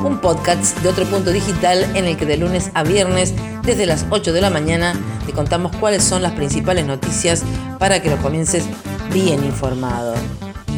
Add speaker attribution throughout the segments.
Speaker 1: un podcast de otro punto digital en el que de lunes a viernes, desde las 8 de la mañana, te contamos cuáles son las principales noticias para que lo comiences bien informado.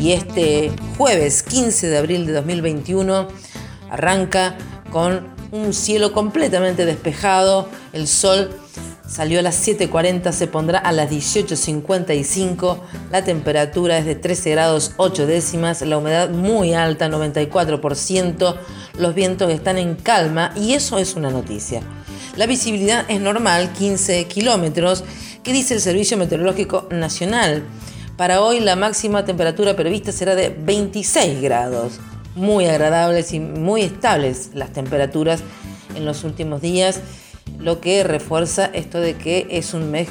Speaker 1: Y este jueves 15 de abril de 2021 arranca con un cielo completamente despejado, el sol Salió a las 7.40, se pondrá a las 18.55. La temperatura es de 13 grados 8 décimas, la humedad muy alta, 94%. Los vientos están en calma y eso es una noticia. La visibilidad es normal, 15 kilómetros, que dice el Servicio Meteorológico Nacional. Para hoy la máxima temperatura prevista será de 26 grados. Muy agradables y muy estables las temperaturas en los últimos días lo que refuerza esto de que es un mes,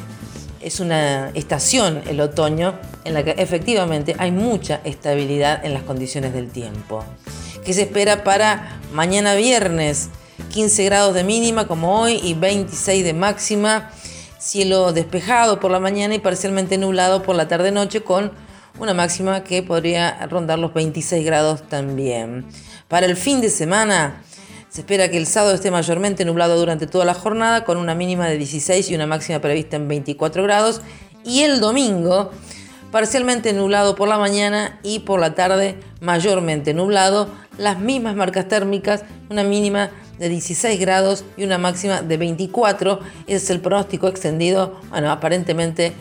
Speaker 1: es una estación el otoño en la que efectivamente hay mucha estabilidad en las condiciones del tiempo. ¿Qué se espera para mañana viernes? 15 grados de mínima como hoy y 26 de máxima. Cielo despejado por la mañana y parcialmente nublado por la tarde-noche con una máxima que podría rondar los 26 grados también. Para el fin de semana, se espera que el sábado esté mayormente nublado durante toda la jornada, con una mínima de 16 y una máxima prevista en 24 grados. Y el domingo, parcialmente nublado por la mañana y por la tarde mayormente nublado. Las mismas marcas térmicas, una mínima de 16 grados y una máxima de 24. Ese es el pronóstico extendido. Bueno, aparentemente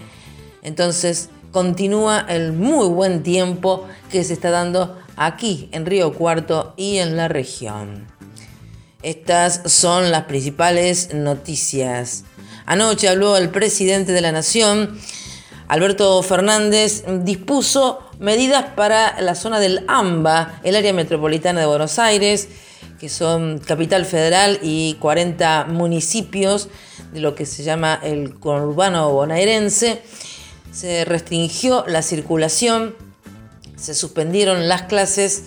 Speaker 1: entonces continúa el muy buen tiempo que se está dando aquí en Río Cuarto y en la región. Estas son las principales noticias. Anoche habló el presidente de la Nación, Alberto Fernández, dispuso medidas para la zona del AMBA, el área metropolitana de Buenos Aires, que son capital federal y 40 municipios de lo que se llama el conurbano bonaerense. Se restringió la circulación, se suspendieron las clases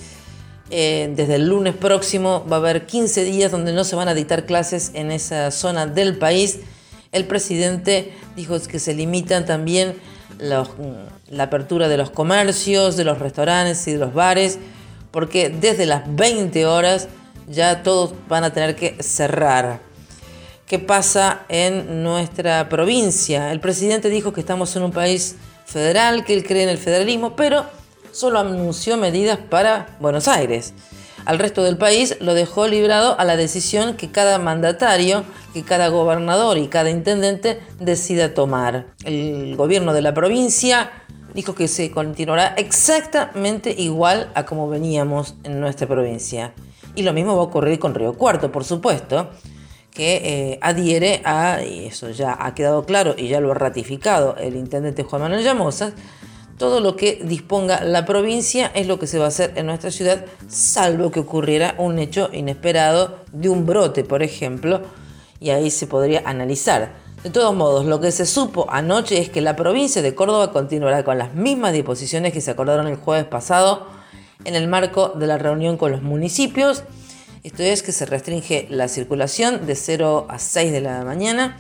Speaker 1: eh, desde el lunes próximo va a haber 15 días donde no se van a dictar clases en esa zona del país. El presidente dijo que se limitan también la apertura de los comercios, de los restaurantes y de los bares, porque desde las 20 horas ya todos van a tener que cerrar. ¿Qué pasa en nuestra provincia? El presidente dijo que estamos en un país federal, que él cree en el federalismo, pero solo anunció medidas para Buenos Aires. Al resto del país lo dejó librado a la decisión que cada mandatario, que cada gobernador y cada intendente decida tomar. El gobierno de la provincia dijo que se continuará exactamente igual a como veníamos en nuestra provincia. Y lo mismo va a ocurrir con Río Cuarto, por supuesto, que eh, adhiere a, y eso ya ha quedado claro y ya lo ha ratificado el intendente Juan Manuel Llamosa, todo lo que disponga la provincia es lo que se va a hacer en nuestra ciudad, salvo que ocurriera un hecho inesperado de un brote, por ejemplo, y ahí se podría analizar. De todos modos, lo que se supo anoche es que la provincia de Córdoba continuará con las mismas disposiciones que se acordaron el jueves pasado en el marco de la reunión con los municipios. Esto es que se restringe la circulación de 0 a 6 de la mañana,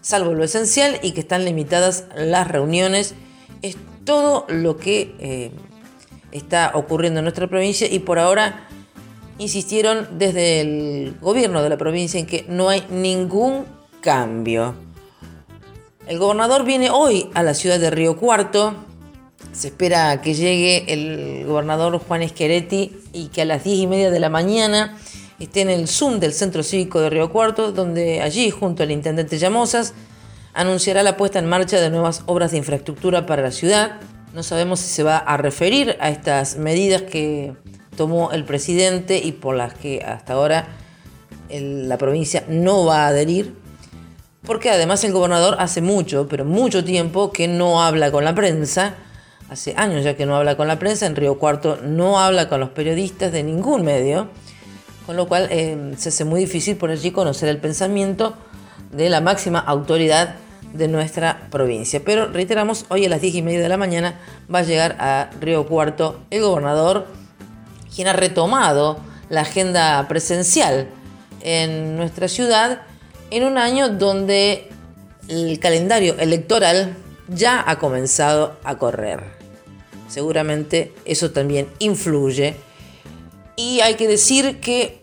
Speaker 1: salvo lo esencial, y que están limitadas las reuniones todo lo que eh, está ocurriendo en nuestra provincia y por ahora insistieron desde el gobierno de la provincia en que no hay ningún cambio. El gobernador viene hoy a la ciudad de Río Cuarto. Se espera que llegue el gobernador Juan Esqueretti y que a las 10 y media de la mañana esté en el Zoom del Centro Cívico de Río Cuarto, donde allí, junto al intendente Llamosas, anunciará la puesta en marcha de nuevas obras de infraestructura para la ciudad. No sabemos si se va a referir a estas medidas que tomó el presidente y por las que hasta ahora la provincia no va a adherir, porque además el gobernador hace mucho, pero mucho tiempo que no habla con la prensa, hace años ya que no habla con la prensa, en Río Cuarto no habla con los periodistas de ningún medio, con lo cual eh, se hace muy difícil por allí conocer el pensamiento de la máxima autoridad de nuestra provincia. Pero reiteramos, hoy a las 10 y media de la mañana va a llegar a Río Cuarto el gobernador, quien ha retomado la agenda presencial en nuestra ciudad en un año donde el calendario electoral ya ha comenzado a correr. Seguramente eso también influye. Y hay que decir que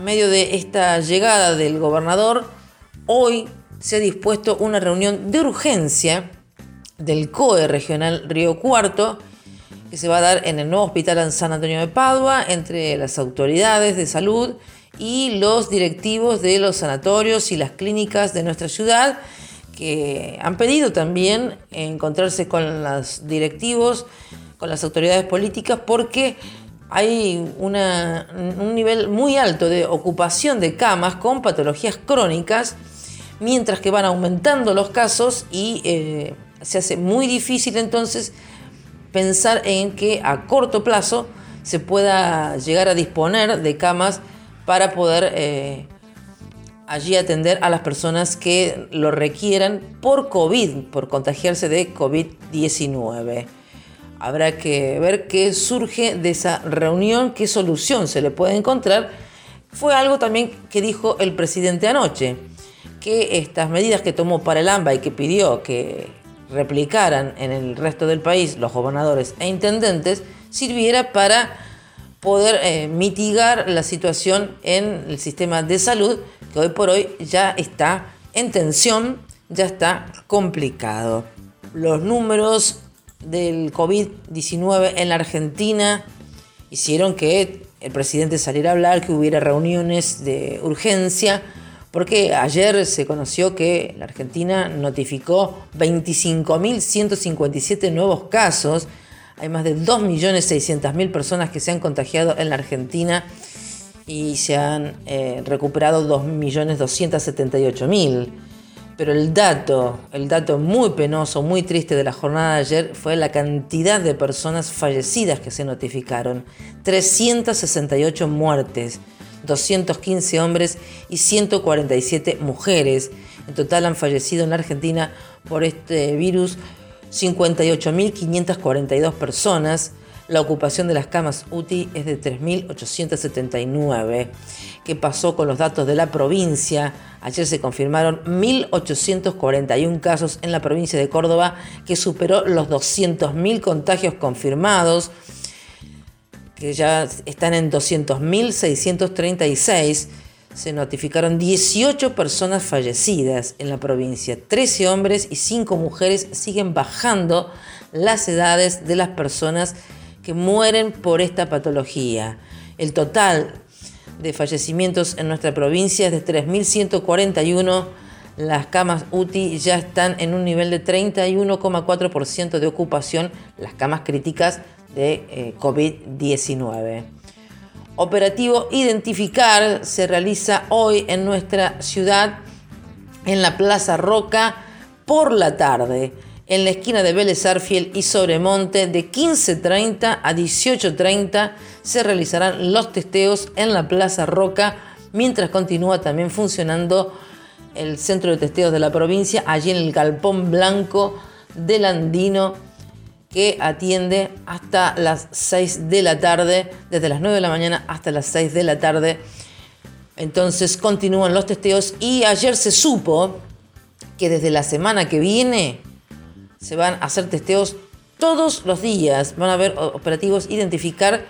Speaker 1: medio de esta llegada del gobernador, hoy se ha dispuesto una reunión de urgencia del COE regional Río Cuarto, que se va a dar en el nuevo hospital en San Antonio de Padua, entre las autoridades de salud y los directivos de los sanatorios y las clínicas de nuestra ciudad, que han pedido también encontrarse con los directivos, con las autoridades políticas, porque hay un nivel muy alto de ocupación de camas con patologías crónicas mientras que van aumentando los casos y eh, se hace muy difícil entonces pensar en que a corto plazo se pueda llegar a disponer de camas para poder eh, allí atender a las personas que lo requieran por COVID, por contagiarse de COVID-19. Habrá que ver qué surge de esa reunión, qué solución se le puede encontrar. Fue algo también que dijo el presidente anoche que estas medidas que tomó para el AMBA y que pidió que replicaran en el resto del país los gobernadores e intendentes sirviera para poder eh, mitigar la situación en el sistema de salud que hoy por hoy ya está en tensión, ya está complicado. Los números del COVID-19 en la Argentina hicieron que el presidente saliera a hablar, que hubiera reuniones de urgencia, porque ayer se conoció que la Argentina notificó 25.157 nuevos casos. Hay más de 2.600.000 personas que se han contagiado en la Argentina y se han eh, recuperado 2.278.000. Pero el dato, el dato muy penoso, muy triste de la jornada de ayer fue la cantidad de personas fallecidas que se notificaron. 368 muertes. 215 hombres y 147 mujeres. En total han fallecido en Argentina por este virus 58.542 personas. La ocupación de las camas UTI es de 3.879. ¿Qué pasó con los datos de la provincia? Ayer se confirmaron 1.841 casos en la provincia de Córdoba, que superó los 200.000 contagios confirmados que ya están en 200.636, se notificaron 18 personas fallecidas en la provincia. 13 hombres y 5 mujeres siguen bajando las edades de las personas que mueren por esta patología. El total de fallecimientos en nuestra provincia es de 3.141. Las camas UTI ya están en un nivel de 31,4% de ocupación. Las camas críticas de eh, COVID-19. Operativo Identificar se realiza hoy en nuestra ciudad, en la Plaza Roca, por la tarde, en la esquina de Vélez Arfiel y Sobremonte, de 15.30 a 18.30 se realizarán los testeos en la Plaza Roca, mientras continúa también funcionando el centro de testeos de la provincia, allí en el Galpón Blanco del Andino que atiende hasta las 6 de la tarde, desde las 9 de la mañana hasta las 6 de la tarde. Entonces continúan los testeos y ayer se supo que desde la semana que viene se van a hacer testeos todos los días. Van a haber operativos identificar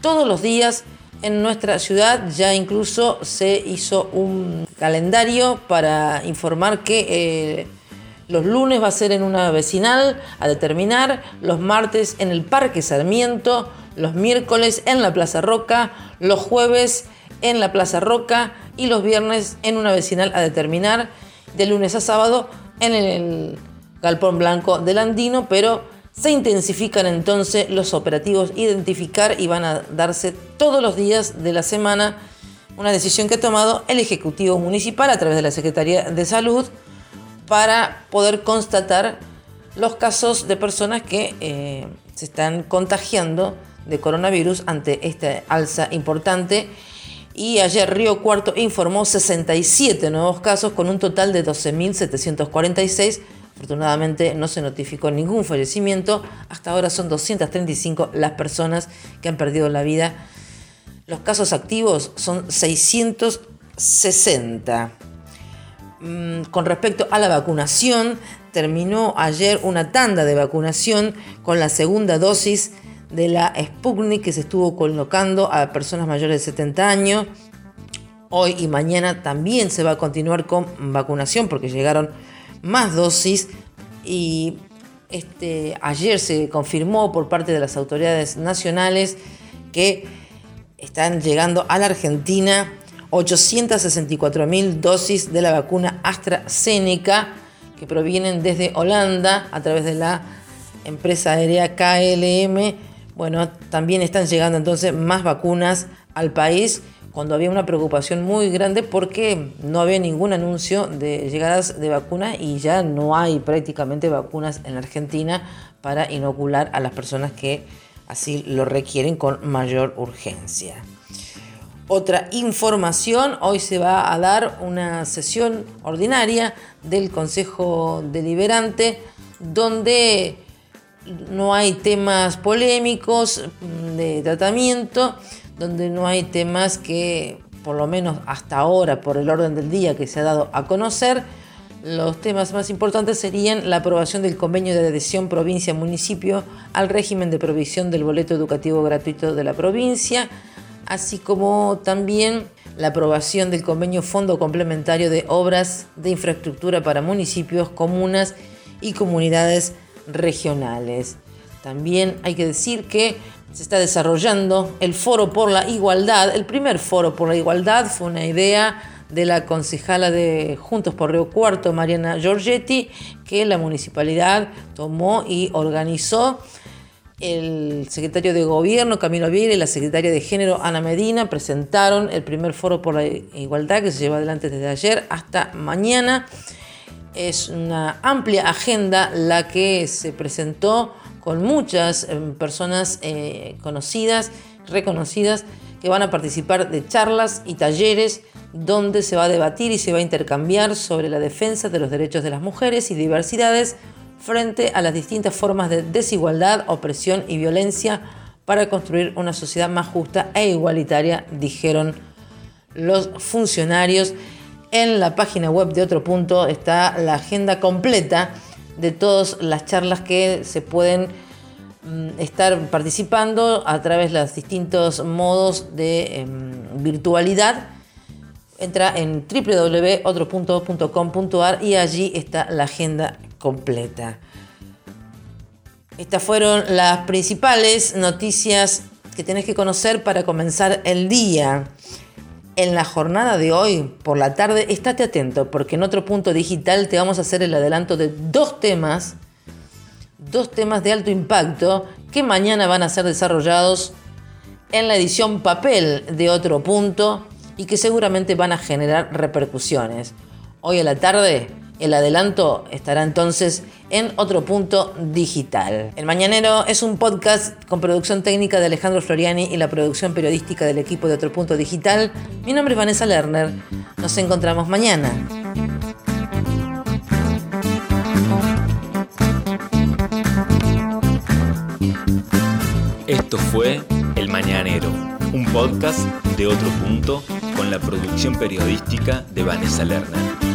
Speaker 1: todos los días en nuestra ciudad. Ya incluso se hizo un calendario para informar que... Eh, los lunes va a ser en una vecinal a determinar, los martes en el Parque Sarmiento, los miércoles en la Plaza Roca, los jueves en la Plaza Roca y los viernes en una vecinal a determinar, de lunes a sábado en el Galpón Blanco del Andino, pero se intensifican entonces los operativos identificar y van a darse todos los días de la semana una decisión que ha tomado el Ejecutivo Municipal a través de la Secretaría de Salud para poder constatar los casos de personas que eh, se están contagiando de coronavirus ante esta alza importante. Y ayer Río Cuarto informó 67 nuevos casos con un total de 12.746. Afortunadamente no se notificó ningún fallecimiento. Hasta ahora son 235 las personas que han perdido la vida. Los casos activos son 660. Mm, con respecto a la vacunación, terminó ayer una tanda de vacunación con la segunda dosis de la Sputnik que se estuvo colocando a personas mayores de 70 años. Hoy y mañana también se va a continuar con vacunación porque llegaron más dosis y este, ayer se confirmó por parte de las autoridades nacionales que están llegando a la Argentina 864 mil dosis de la vacuna AstraZeneca que provienen desde Holanda a través de la empresa aérea KLM. Bueno, también están llegando entonces más vacunas al país cuando había una preocupación muy grande porque no había ningún anuncio de llegadas de vacunas y ya no hay prácticamente vacunas en la Argentina para inocular a las personas que así lo requieren con mayor urgencia. Otra información, hoy se va a dar una sesión ordinaria del Consejo Deliberante donde no hay temas polémicos de tratamiento, donde no hay temas que, por lo menos hasta ahora, por el orden del día que se ha dado a conocer, los temas más importantes serían la aprobación del convenio de adhesión provincia-municipio al régimen de provisión del boleto educativo gratuito de la provincia, así como también la aprobación del convenio Fondo Complementario de Obras de Infraestructura para municipios, comunas y comunidades regionales. También hay que decir que se está desarrollando el Foro por la Igualdad. El primer Foro por la Igualdad fue una idea de la concejala de Juntos por Río Cuarto, Mariana Giorgetti, que la municipalidad tomó y organizó el secretario de Gobierno, Camilo Vieira, y la secretaria de Género, Ana Medina, presentaron el primer foro por la igualdad que se lleva adelante desde ayer hasta mañana. Es una amplia agenda la que se presentó con muchas eh, personas eh, conocidas, reconocidas, que van a participar de charlas y talleres donde se va a debatir y se va a intercambiar sobre la defensa de los derechos de las mujeres y diversidades frente a las distintas formas de desigualdad, opresión y violencia para construir una sociedad más justa e igualitaria, dijeron los funcionarios. En la página web de Otro Punto está la agenda completa de todas las charlas que se pueden mm, estar participando a través de los distintos modos de em, virtualidad. Entra en www.otropunto.com.ar y allí está la agenda completa. Estas fueron las principales noticias que tenés que conocer para comenzar el día. En la jornada de hoy, por la tarde, estate atento porque en otro punto digital te vamos a hacer el adelanto de dos temas, dos temas de alto impacto que mañana van a ser desarrollados en la edición papel de otro punto y que seguramente van a generar repercusiones. Hoy a la tarde el adelanto estará entonces en otro punto digital. El Mañanero es un podcast con producción técnica de Alejandro Floriani y la producción periodística del equipo de Otro Punto Digital. Mi nombre es Vanessa Lerner. Nos encontramos mañana.
Speaker 2: Esto fue El Mañanero, un podcast de Otro Punto con la producción periodística de Vanessa Lerner.